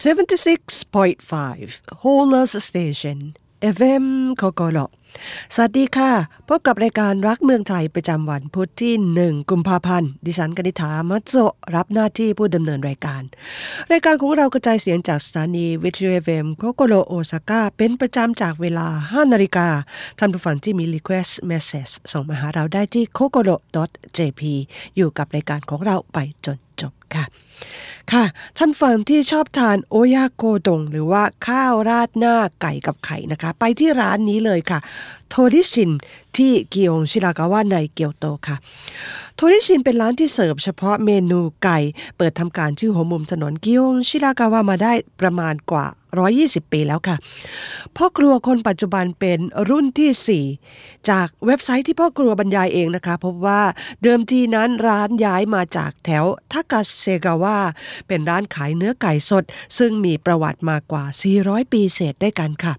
76.5 Holers Station FM โคโกโลสวัสดีค่ะ พบกับรายการรักเมืองไทยประจำวันพุธที่ 1 กุมภาพันธ์ ดิฉันกนิษฐามัตโซรับหน้าที่ผู้ดำเนินรายการ รายการของเรากระจายเสียงจากสถานีวิทยุ FM COCOLO โอซาก้าเป็นประจำจากเวลา 5 นาฬิกา ท่านผู้ฟังที่มี request message ส่งมาหาเราได้ที่ cocolo.jp อยู่กับรายการของเราไปจนจบค่ะ ค่ะท่านฟังที่ชอบทานโอยาโกดงหรือว่าข้าวราดหน้าไก่กับไข่นะคะ ไปที่ร้านนี้เลยค่ะ โทริชินที่กิยงชิรากาวะในเกียวโตค่ะ โทริชินเป็นร้านที่เสิร์ฟเฉพาะเมนูไก่ เปิดทำการที่อหัวมุมถนนกิยงชิรากาวะมาได้ประมาณกว่า 120 ปีแล้วค่ะ พ่อครัวคนปัจจุบันเป็นรุ่นที่ 4 จากเว็บไซต์ที่พ่อครัวบรรยายเองนะคะ พบว่าเดิมทีนั้นร้านย้ายมาจากแถวทากาเซกาวะเป็นร้านขายเนื้อไก่สด ซึ่งมีประวัติมากกว่า 400 ปีเศษด้วยกันค่ะ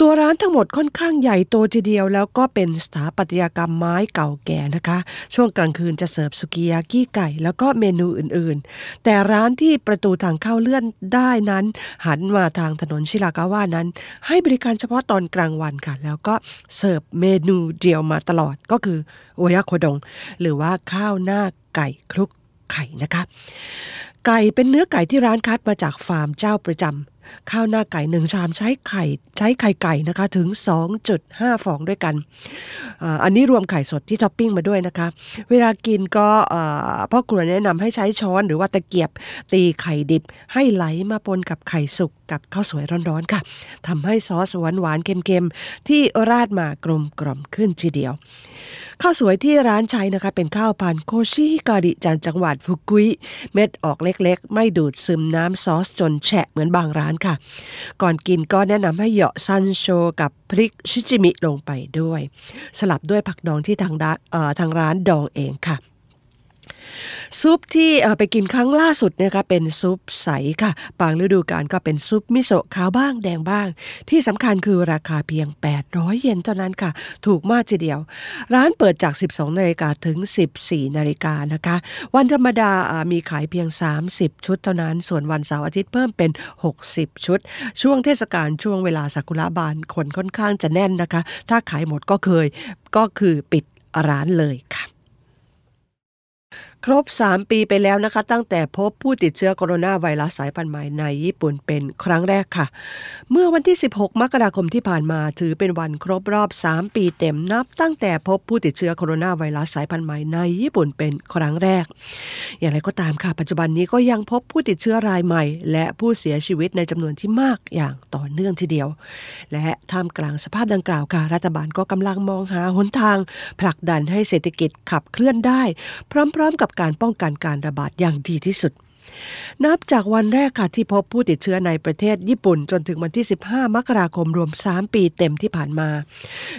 ตัวร้านทั้งหมดค่อนข้างใหญ่โตทีเดียวแล้วก็เป็นสถาปัตยกรรมไม้เก่าแก่นะคะ ช่วงกลางคืนจะเสิร์ฟสุกิยากิไก่ แล้วก็เมนูอื่นๆ แต่ร้านที่ประตูทางเข้าเลื่อนได้นั้น หันมาทางถนนชิรากาวะนั้น ให้บริการเฉพาะตอนกลางวันค่ะ แล้วก็เสิร์ฟเมนูเดียวมาตลอดก็คือโอยาโคดง หรือว่าข้าวหน้าไก่คลุก ไข่นะคะ ไก่เป็นเนื้อไก่ที่ร้านคัดมาจากฟาร์มเจ้าประจำข้าวหน้าไก่หนึ่งชามใช้ไข่ใช้ไข่ไก่นะคะถึง 2.5 ฟองด้วยกัน อันนี้รวมไข่สดที่ท็อปปิ้งมาด้วยนะคะ เวลากินก็พ่อครัวแนะนำให้ใช้ช้อนหรือว่าตะเกียบตีไข่ดิบให้ไหลมาปนกับไข่สุก กับข้าวสวยร้อนๆค่ะทำให้ซอสหวานๆเค็มๆ ที่ราดมากลมกล่อมขึ้นทีเดียว ข้าวสวยที่ร้านใช้นะคะเป็นข้าวพันโคชิฮิการิจากจังหวัดฟุกุยเม็ดออกเล็กๆ ไม่ดูดซึมน้ำซอสจนแฉะเหมือนบางร้านค่ะ ก่อนกินก็แนะนำให้เหยาะซันโชกับพริกชิจิมิลงไปด้วย สลับด้วยผักดองที่ทางร้านทางร้านดองเองค่ะ ซุปที่ไปกินครั้งล่าสุดเนะคะเป็นซุปใสค่ะบางฤดูกาลก็เป็นซุปมิโซะขาวบ้างแดงบ้าง ที่สำคัญคือราคาเพียง 800 เยนเท่านั้นค่ะ ถูกมากทีเดียว ร้านเปิดจาก 12 นาฬิกาถึง 14 นาฬิกานะคะ วันธรรมดามีขายเพียง 30 ชุดเท่านั้น ส่วนวันเสาร์อาทิตย์เพิ่มเป็น 60 ชุด ช่วงเทศกาลช่วงเวลาสักุระบานคนค่อนข้างจะแน่นนะคะ ถ้าขายหมดก็เคยก็คือปิดร้านเลยค่ะ ครบ 3 ปีไปแล้วนะคะ ตั้งแต่พบผู้ติดเชื้อโคโรนาไวรัสสายพันธุ์ใหม่ในญี่ปุ่นเป็นครั้งแรกค่ะ เมื่อวันที่ 16 มกราคมที่ผ่านมา ถือเป็นวันครบรอบ 3 ปีเต็มนับ ตั้งแต่พบผู้ติดเชื้อโคโรนาไวรัสสายพันธุ์ใหม่ในญี่ปุ่นเป็นครั้งแรก อย่างไรก็ตามค่ะ ปัจจุบันนี้ก็ยังพบผู้ติดเชื้อรายใหม่ และผู้เสียชีวิตในจำนวนที่มากอย่างต่อเนื่องทีเดียว และท่ามกลางสภาพดังกล่าวค่ะรัฐบาลก็กำลังมองหาหนทาง ผลักดันให้เศรษฐกิจขับเคลื่อนได้ พร้อม ๆ กับกับการป้องกันการระบาดอย่างดีที่สุด นับจากวันแรกค่ะที่พบผู้ติดเชื้อในประเทศญี่ปุ่น จนถึงวันที่ 15 มกราคมรวม 3 ปีเต็มที่ผ่านมา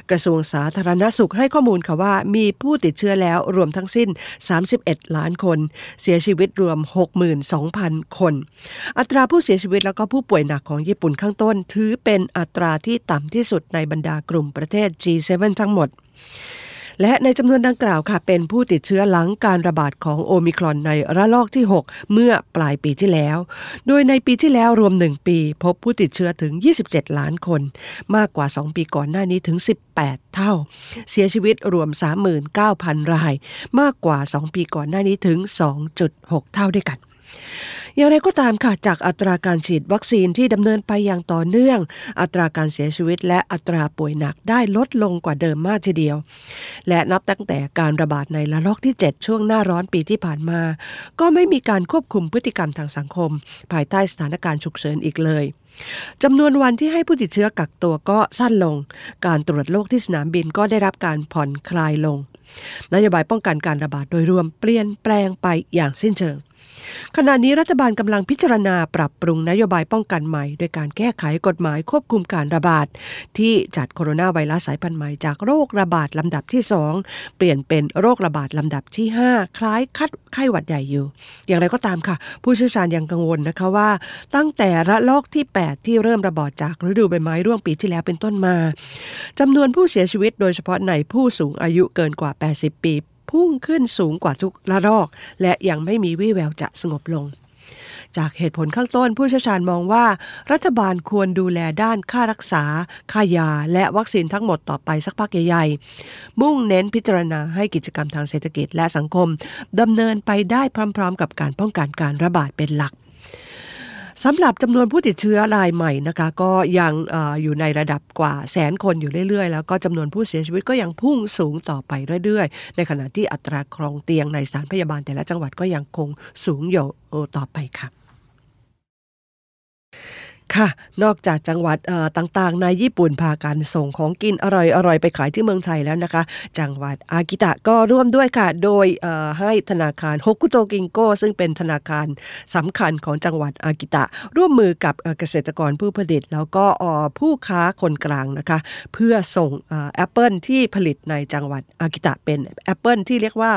กระทรวงสาธารณสุขให้ข้อมูลค่ะว่ามีผู้ติดเชื้อแล้วรวมทั้งสิ้น 31 ล้านคน เสียชีวิตรวม 62,000 คน อัตราผู้เสียชีวิตแล้วก็ผู้ป่วยหนักของญี่ปุ่นข้างต้น ถือเป็นอัตราที่ต่ำที่สุดในบรรดากลุ่มประเทศ G7 ทั้งหมด และในจำนวนดังกล่าวค่ะ เป็นผู้ติดเชื้อหลังการระบาดของโอมิครอนในระลอกที่ 6 เมื่อปลายปีที่แล้ว โดยในปีที่แล้วรวม 1 ปี พบผู้ติดเชื้อถึง 27 ล้านคน มากกว่า 2 ปีก่อนหน้านี้ถึง 18 เท่า เสียชีวิตรวม 39,000 ราย มากกว่า 2 ปีก่อนหน้านี้ถึง 2.6 เท่าด้วยกัน อย่างไรก็ตามค่ะจากอัตราการฉีดวัคซีนที่ดำเนินไปอย่างต่อเนื่อง อัตราการเสียชีวิตและอัตราป่วยหนักได้ลดลงกว่าเดิมมากทีเดียว และนับตั้งแต่การระบาดในระลอกที่ 7 ช่วงหน้าร้อนปีที่ผ่านมา ก็ไม่มีการควบคุมพฤติกรรมทางสังคม ภายใต้สถานการณ์ฉุกเฉินอีกเลยจำนวนวันที่ให้ผู้ติดเชื้อกักตัวก็สั้นลง การตรวจโรคที่สนามบินก็ได้รับการผ่อนคลายลง นโยบายป้องกันการระบาดโดยรวมเปลี่ยนแปลงไปอย่างสิ้นเชิง ขณะนี้รัฐบาลกำลังพิจารณาปรับปรุงนโยบายป้องกันใหม่ โดยการแก้ไขกฎหมายควบคุมการระบาด ที่จัดโคโรนาไวรัสสายพันธุ์ใหม่จากโรคระบาดลำดับที่ 2 เปลี่ยนเป็นโรคระบาดลำดับที่ 5 คล้ายคัดไข้หวัดใหญ่อยู่ อย่างไรก็ตามค่ะ ผู้เชี่ยวชาญยังกังวลนะคะว่า ตั้งแต่ระลอกที่ 8 ที่เริ่มระบาดจากฤดูใบไม้ร่วงปีที่แล้วเป็นต้นมาจำนวนผู้เสียชีวิตโดยเฉพาะในผู้สูงอายุเกินกว่า 80 ปี พุ่งขึ้นสูงกว่าทุกระลอก และยังไม่มีวี่แววจะสงบลงจากเหตุผลข้างต้นผู้เชี่ยวชาญมองว่า รัฐบาลควรดูแลด้านค่ารักษา ค่ายา และวัคซีนทั้งหมดต่อไปสักพักใหญ่ๆ มุ่งเน้นพิจารณาให้กิจกรรมทางเศรษฐกิจและสังคมดำเนินไปได้พร้อม ๆ กับการป้องกันการระบาดเป็นหลัก สำหรับจำนวนผู้ติดเชื้อรายใหม่นะคะ ก็ยังออยู่ในระดับกว่าแสนคนอยู่เรื่อยๆ แล้วก็จำนวนผู้เสียชีวิตก็ยังพุ่งสูงต่อไปเรื่อยๆ ในขณะที่อัตราครองเตียงในสถานพยาบาลแต่ละจังหวัดก็ยังคงสูงอยู่ต่อไปค่ะ ค่ะ นอกจากจังหวัดต่างๆ ในญี่ปุ่นพากันส่งของกินอร่อยๆ ไปขายที่เมืองไทยแล้วนะคะ จังหวัดอากิตะก็ร่วมด้วยค่ะ โดยให้ธนาคารฮกุโตกิงโกซึ่งเป็นธนาคารสำคัญของจังหวัดอากิตะ ร่วมมือกับเกษตรกรผู้ผลิต แล้วก็ผู้ค้าคนกลางนะคะ เพื่อส่งแอปเปิลที่ผลิตในจังหวัดอากิตะเป็นแอปเปิลที่เรียกว่า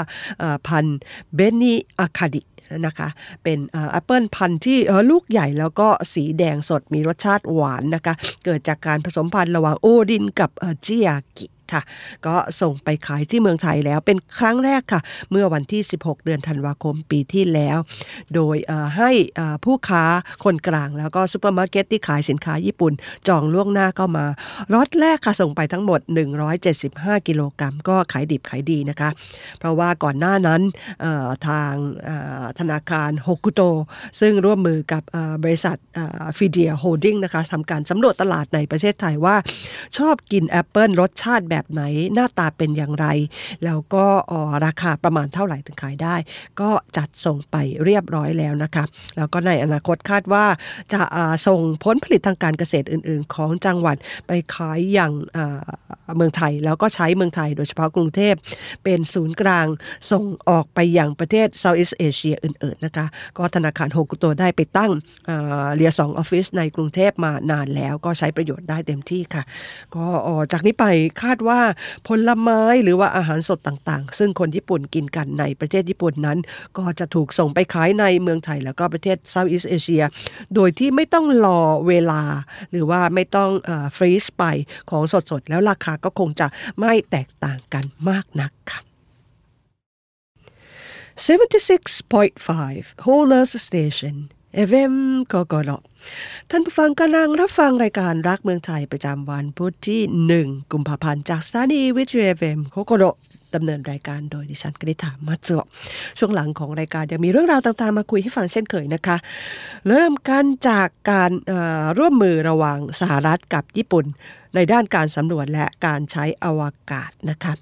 พันธุ์เบนิอาคาริ นะคะ เป็นแอปเปิลพันธุ์ที่ลูกใหญ่แล้วก็สีแดงสดมีรสชาติหวานนะคะ เกิดจากการผสมพันธุ์ระหว่างโอรินกับชิอากิ ค่ะ ก็ส่งไปขายที่เมืองไทยแล้วเป็นครั้งแรกค่ะ เมื่อวันที่ 16 เดือนธันวาคมปีที่แล้ว โดยให้ผู้ค้าคนกลางแล้วก็ซูเปอร์มาร์เก็ตที่ขายสินค้าญี่ปุ่น จองล่วงหน้าเข้ามาล็อตแรกค่ะส่งไปทั้งหมด 175 กิโลกรัม ก็ขายดิบขายดีนะคะ เพราะว่าก่อนหน้านั้นทางธนาคารฮกุโต ซึ่งร่วมมือกับบริษัท Fidea Holdings นะคะทำการสำรวจตลาดในประเทศไทยว่าชอบกินแอปเปิลรสชาติแบบไหนหน้าตาเป็นอย่างไร แล้วก็ราคาประมาณเท่าไหร่ถึงขายได้ ก็จัดส่งไปเรียบร้อยแล้วนะคะแล้วก็ในอนาคตคาดว่าจะส่งผลผลิตทางการเกษตรอื่น ๆ ของจังหวัดไปขายอย่างเมืองไทย แล้วก็ใช้เมืองไทยโดยเฉพาะกรุงเทพเป็นศูนย์กลางส่งออกไปยังประเทศ Southeast Asia อื่น ๆ นะคะ ก็ธนาคารโฮกุโตได้ไปตั้ง liaison office ในกรุงเทพมานานแล้วก็ใช้ประโยชน์ได้เต็มที่ค่ะ ก็จากนี้ไปคาดว่าผลไม้หรือว่าอาหารสดต่างๆ ซึ่งคนญี่ปุ่นกินกันในประเทศญี่ปุ่นนั้น ก็จะถูกส่งไปขายในเมืองไทยแล้วก็ประเทศ Southeast Asia โดยที่ไม่ต้องรอเวลา หรือว่าไม่ต้อง freeze ไปของสดๆ แล้วราคาก็คงจะไม่แตกต่างกันมากนักค่ะ 76.5 Holers Station FM กกร ท่านผู้ฟังกำลังรับฟังรายการรักเมืองไทยประจำวันพุธที่ 1 กุมภาพันธ์จากสถานีวิทยุ FM COCOLOดำเนินรายการโดยดิฉันกนิษฐามาเจาช่วงหลังของรายการยังมีเรื่องราวต่างๆ มาคุยให้ฟังเช่นเคยนะคะ เริ่มกันจากการร่วมมือระหว่างสหรัฐกับญี่ปุ่น ในด้านการสำรวจและการใช้อวกาศนะคะ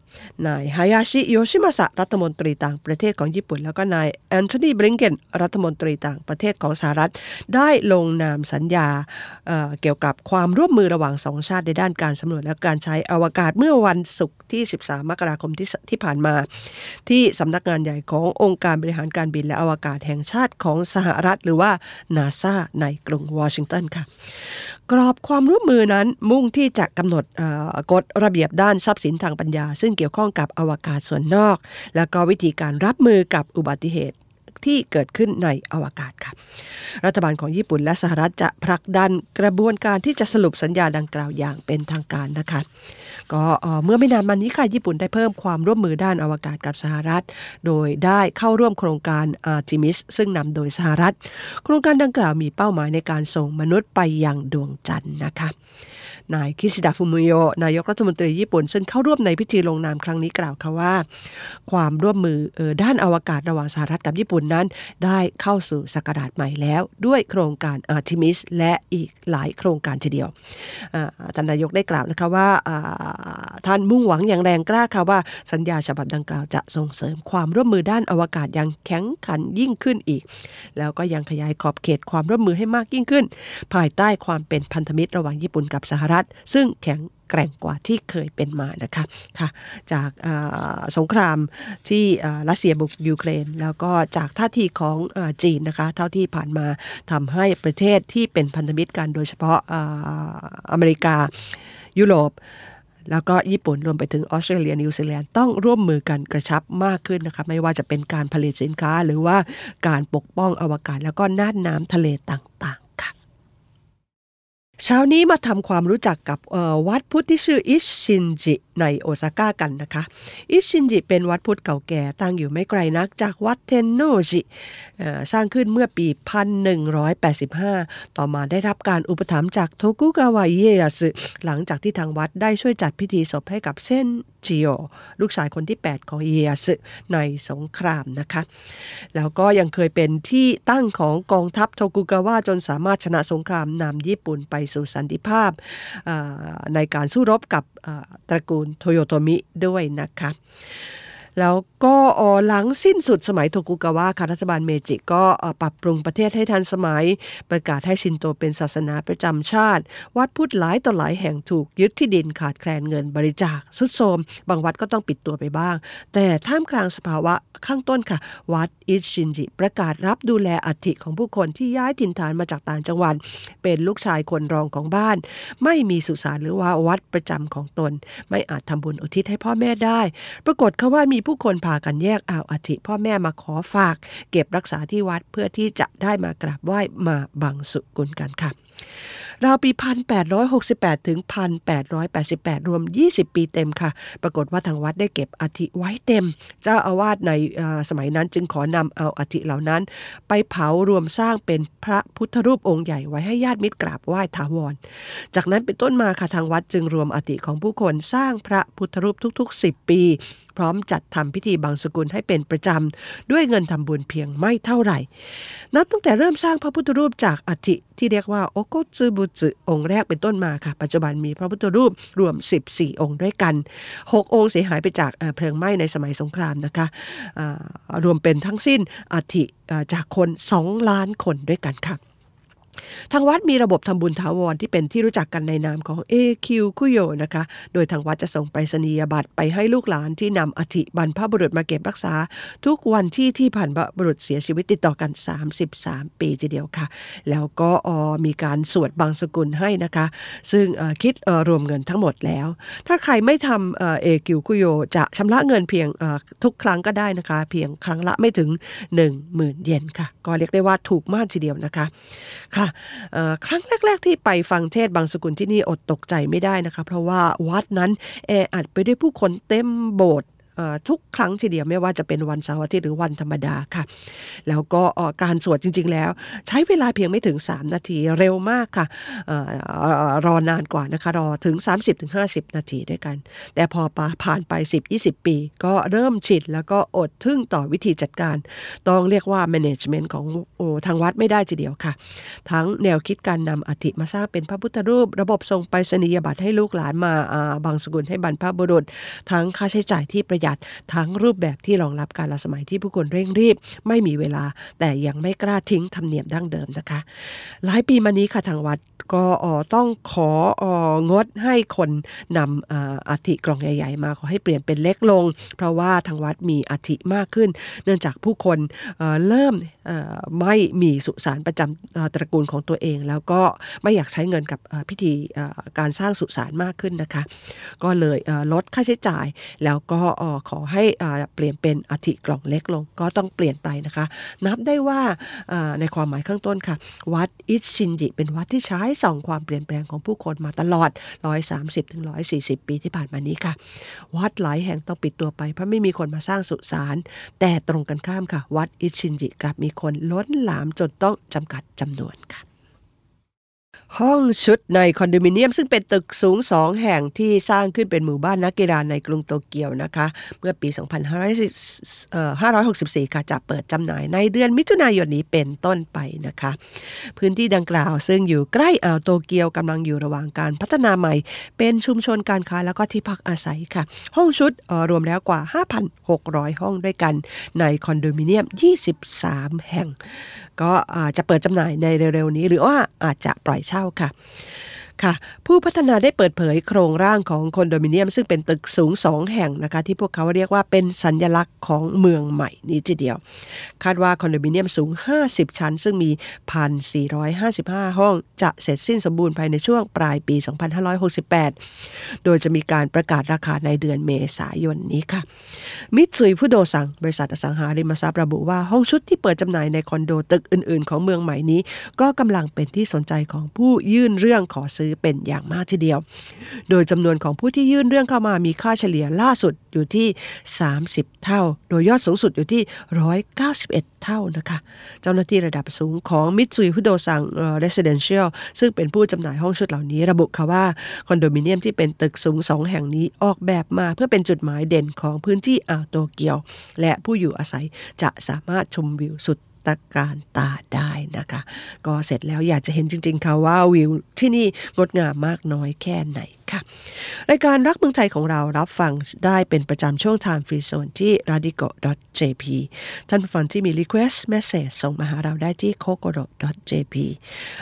นายฮายาชิโยชิมาสะรัฐมนตรีต่างประเทศของญี่ปุ่น แล้วก็นายแอนโทนีบริงเกนรัฐมนตรีต่างประเทศของสหรัฐ ได้ลงนามสัญญาเเกี่ยวกับความร่วมมือระหว่างสองชาติในด้านการสำรวจและการใช้อวกาศเมื่อวันศุกร์ที่ 13 มกราคมที่ที่ผ่านมา ที่สำนักงานใหญ่ขององค์การบริหารการบินและอวกาศแห่งชาติของสหรัฐ หรือว่านาซาในกรุงวอชิงตันค่ะ กรอบความร่วมมือนั้นมุ่งที่จะกำหนดกฎระเบียบด้านทรัพย์สินทางปัญญา ซึ่งเกี่ยวข้องกับอวกาศส่วนนอก และก็วิธีการรับมือกับอุบัติเหตุ ที่เกิดขึ้นในอวกาศค่ะ รัฐบาลของญี่ปุ่นและสหรัฐจะผลักดันกระบวนการที่จะสรุปสัญญาดังกล่าวอย่างเป็นทางการนะคะ ก็เมื่อไม่นานมานี้ค่ะญี่ปุ่นได้เพิ่มความร่วมมือด้านอวกาศกับสหรัฐ โดยได้เข้าร่วมโครงการอาร์ติมิสซึ่งนำโดยสหรัฐ โครงการดังกล่าวมีเป้าหมายในการส่งมนุษย์ไปยังดวงจันทร์นะคะนายคิชิดะฟุมิโยนายกรัฐมนตรีญี่ปุ่น ซึ่งเข้าร่วมในพิธีลงนามครั้งนี้กล่าวค่ะว่า ความร่วมมืออด้านอวกาศระหว่างสหรัฐกับญี่ปุ่นนั้น ได้เข้าสู่สกราชใหม่แล้ว ด้วยโครงการอาร์ทิมิสและอีกหลายโครงการทีเดียวท่านนายกได้กล่าวนะคะว่าท่านมุ่งหวังอย่างแรงกล้าค่ะว่าสัญญาฉบับดังกล่าวจะส่งเสริมความร่วมมือด้านอวกาศอย่างแข็งขันยิ่งขึ้นอีก แล้วก็ยังขยายขอบเขตความร่วมมือให้มากยิ่งขึ้น ภายใต้ความเป็นพันธมิตรระหว่างญี่ปุ่นกับสหรัฐ ซึ่งแข็งแกร่งกว่าที่เคยเป็นมานะคะค่ะจากสงครามที่รัสเซียบุกยูเครน แล้วก็จากท่าทีของจีนนะคะเท่าที่ผ่านมาทำให้ประเทศที่เป็นพันธมิตรกันโดยเฉพาะอเมริกายุโรปแล้วก็ญี่ปุ่นรวมไปถึงออสเตรเลียนิวซีแลนด์ต้องร่วมมือกันกระชับมากขึ้นนะคะไม่ว่าจะเป็นการผลิตสินค้าหรือว่าการปกป้องอวกาศแล้วก็น่านน้ำทะเลต่าง เช้านี้มาทำความรู้จักกับวัดพุทธที่ชื่ออิชินจิในโอซาก้ากันนะคะ อิชินจิเป็นวัดพุทธเก่าแก่ตั้งอยู่ไม่ไกลนักจากวัดเทนโนจิสร้างขึ้นเมื่อปี 1185 ต่อมาได้รับการอุปถัมภ์จากโทกุกาวะเยสึ หลังจากที่ทางวัดได้ช่วยจัดพิธีศพให้กับเส้นจิโอลูกชายคนที่ 8 ของเยยสึในสงครามนะคะ แล้วก็ยังเคยเป็นที่ตั้งของกองทัพโทกุกาวะจนสามารถชนะสงครามนำญี่ปุ่นไปสู่สันติภาพในการสู้รบกับตระกูลโตโยโตมิด้วยนะคะ แล้วก็หลังสิ้นสุดสมัยโทกุกาวะค่ะรัฐบาลเมจิก็ปรับปรุงประเทศให้ทันสมัย ประกาศให้ชินโตเป็นศาสนาประจำชาติ วัดพุทธหลายต่อหลายแห่งถูกยึดที่ดินขาดแคลนเงินบริจาคสุดโทมบางวัดก็ต้องปิดตัวไปบ้าง แต่ท่ามกลางสภาวะข้างต้นค่ะ วัดอิชินจิ ประกาศรับดูแลอัฐิของผู้คนที่ย้ายถิ่นฐานมาจากต่างจังหวัดเป็นลูกชายคนรองของบ้าน ไม่มีสุสานหรือว่าวัดประจำของตน ไม่อาจทำบุญอุทิศให้พ่อแม่ได้ ปรากฏเขาว่ามีผู้คนพากันแยกเอาอาธิพ่อแม่มาขอฝาก เก็บรักษาที่วัดเพื่อที่จะได้มากราบไหว้มาบังสุกุลกันค่ะ ราวปี 1868 ถึง 1888 รวม 20 ปีเต็มค่ะ ปรากฏว่าทางวัดได้เก็บอธิไว้เต็ม เจ้าอาวาสในสมัยนั้นจึงขอนำเอาอธิเหล่านั้น ไปเผารวมสร้างเป็นพระพุทธรูปองค์ใหญ่ไว้ให้ญาติมิตรกราบไหว้ถาวร จากนั้นเป็นต้นมาค่ะทางวัดจึงรวมอธิของผู้คนสร้างพระพุทธรูปทุก ๆ 10 ปี พร้อมจัดทำพิธีบางสกุลให้เป็นประจำด้วยเงินทำบุญเพียงไม่เท่าไหร่ นับตั้งแต่เริ่มสร้างพระพุทธรูปจากอธิที่เรียกว่าโอโกซึบุจึองค์แรกเป็นต้นมาค่ะ ปัจจุบันมีพระพุทธรูปรวม 14 องค์ด้วยกัน 6 องค์เสียหายไปจากเพลิงไหม้ในสมัยสงครามนะคะรวมเป็นทั้งสิ้นอัฐิจากคน 2 ล้านคนด้วยกันค่ะ ทางวัดมีระบบทำบุญถาวรที่เป็นที่รู้จักกันในนามของ AQ คุโยนะคะ โดยทางวัดจะส่งไปรษณียบัตรไปให้ลูกหลานที่นำอธิบรรพบุรุษมาเก็บรักษา ทุกวันที่ที่ผ่านบุรุษเสียชีวิตติดต่อกัน 33 ปีทีเดียวค่ะ แล้วก็มีการสวดบางสกุลให้นะคะ ซึ่งคิดรวมเงินทั้งหมดแล้ว ถ้าใครไม่ทำเอคิวคุโยจะชำระเงินเพียงทุกครั้งก็ได้นะคะ เพียงครั้งละไม่ถึง 10,000 เยนค่ะ ก็เรียกได้ว่าถูกมากทีเดียวนะคะค่ะครั้งแรก ๆ ที่ไปฟังเทศบางสกุลที่นี่อดตกใจไม่ได้นะคะ เพราะว่าวัดนั้นแออัดไปด้วยผู้คนเต็มโบสถ์ ทุกครั้งทีเดียวไม่ว่าจะเป็นวันเสาร์อาทิตย์หรือวันธรรมดาค่ะ แล้วก็การสวดจริง ๆ แล้ว ใช้เวลาเพียงไม่ถึง 3 นาทีเร็วมากค่ะรอนานกว่านะคะรอถึง 30-50 นาทีด้วยกัน แต่พอผ่านไป 10-20 ปี ก็เริ่มชิดแล้วก็อดทึ่งต่อวิธีจัดการ ต้องเรียกว่า management ของทางวัดไม่ได้ทีเดียวค่ะ ทั้งแนวคิดการนำอธิมาสร้างเป็นพระพุทธรูป ระบบส่งไปสนียบัตรให้ลูกหลานมาบางสกุลให้บรรพบุรุษ ทั้งค่าใช้จ่ายที่ประหยัดทั้งรูปแบบที่รองรับการละสมัยที่ผู้คนเร่งรีบ ไม่มีเวลา แต่ยังไม่กล้าทิ้งธรรมเนียมดั้งเดิมนะคะ หลายปีมานี้ค่ะทางวัดก็ต้องของดให้คนนำอัฐิกล่องใหญ่ ๆ มาขอให้เปลี่ยนเป็นเล็กลง เพราะว่าทางวัดมีอัฐิมากขึ้น เนื่องจากผู้คนเริ่มไม่มีสุสานประจำตระกูลของตัวเอง แล้วก็ไม่อยากใช้เงินกับพิธีการสร้างสุสานมากขึ้นนะคะ ก็เลยลดค่าใช้จ่ายแล้วก็ขอให้เปลี่ยนเป็นอัฐิกล่องเล็กลง ก็ต้องเปลี่ยนไปนะคะ นับได้ว่าในความหมายข้างต้นค่ะ วัดอิชินจิเป็นวัดที่ใช้ส่องความเปลี่ยนแปลงของผู้คนมาตลอด 130ถึง140 ปีที่ผ่านมานี้ค่ะ วัดหลายแห่งต้องปิดตัวไปเพราะไม่มีคนมาสร้างสุสาน แต่ตรงกันข้ามค่ะ วัดอิชินจิกลับมีคนล้นหลามจนต้องจำกัดจำนวนค่ะ ห้องชุดในคอนโดมิเนียม ซึ่งเป็นตึกสูงสองแห่งที่สร้างขึ้นเป็นหมู่บ้านนักกีฬาในกรุงโตเกียวนะคะ เมื่อปี 2564 ค่ะจะเปิดจำหน่ายในเดือนมิถุนายนนี้เป็นต้นไปนะคะ พื้นที่ดังกล่าวซึ่งอยู่ใกล้อ่าวโตเกียวกำลังอยู่ระหว่างการพัฒนาใหม่ เป็นชุมชนการค้าแล้วก็ที่พักอาศัยค่ะ ห้องชุดรวมแล้วกว่า 5,600 ห้องด้วยกันในคอนโดมิเนียม 23 แห่ง ก็จะเปิดจำหน่ายในเร็วๆนี้ หรือว่าอาจจะปล่อยเช่าค่ะ ค่ะผู้พัฒนาได้เปิดเผยโครงร่างของคอนโดมิเนียม ซึ่งเป็นตึกสูงสองแห่งนะคะที่พวกเขาเรียกว่าเป็นสัญญลักษณ์ของเมืองใหม่นี้ทีเดียว คาดว่าคอนโดมิเนียมสูง 50 ชั้น ซึ่งมี 1,455 ห้องจะเสร็จสิ้นสมบูรณ์ภายในช่วงปลายปี 2568 โดยจะมีการประกาศราคาในเดือนเมษายนนี้ค่ะ มิตซุยผู้โดสัง บริษัทอสังหาริมทรัพย์ระบุว่าห้องชุดที่เปิดจำหน่ายในคอนโดตึกอื่น ๆ ของเมืองใหม่นี้ ก็กำลังเป็นที่สนใจของผู้ยื่นเรื่องขอซื้ออเป็นอย่างมากทีเดียว โดยจำนวนของผู้ที่ยื่นเรื่องเข้ามามีค่าเฉลี่ยล่าสุดอยู่ที่ 30 เท่า โดยยอดสูงสุดอยู่ที่ 191 เท่านะคะ เจ้าหน้าที่ระดับสูงของมิตซุยพุโดซังเอ่อ Residential ซึ่งเป็นผู้จำหน่ายห้องชุดเหล่านี้ ระบุค่ะว่าคอนโดมิเนียมที่เป็นตึกสูงสองแห่งนี้ออกแบบมาเพื่อเป็นจุดหมายเด่นของพื้นที่อ่าวโตเกียว และผู้อยู่อาศัยจะสามารถชมวิวสุด ตะการตาได้นะคะ ก็เสร็จแล้วอยากจะเห็นจริง ๆ ค่ะว่าวิวที่นี่งดงามมากน้อยแค่ไหนค่ะ รายการรักเมืองไทยของเรารับฟังได้เป็นประจำช่วง Time Free Zone ที่ radico.jp ท่านผู้ฟังที่มี request message ส่งมาหาเราได้ที่ kokoro.jp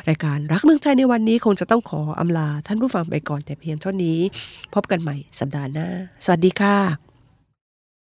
รายการรักเมืองไทยในวันนี้คงจะต้องขออำลาท่านผู้ฟังไปก่อนแต่เพียงเท่านี้ พบกันใหม่สัปดาห์หน้า สวัสดีค่ะ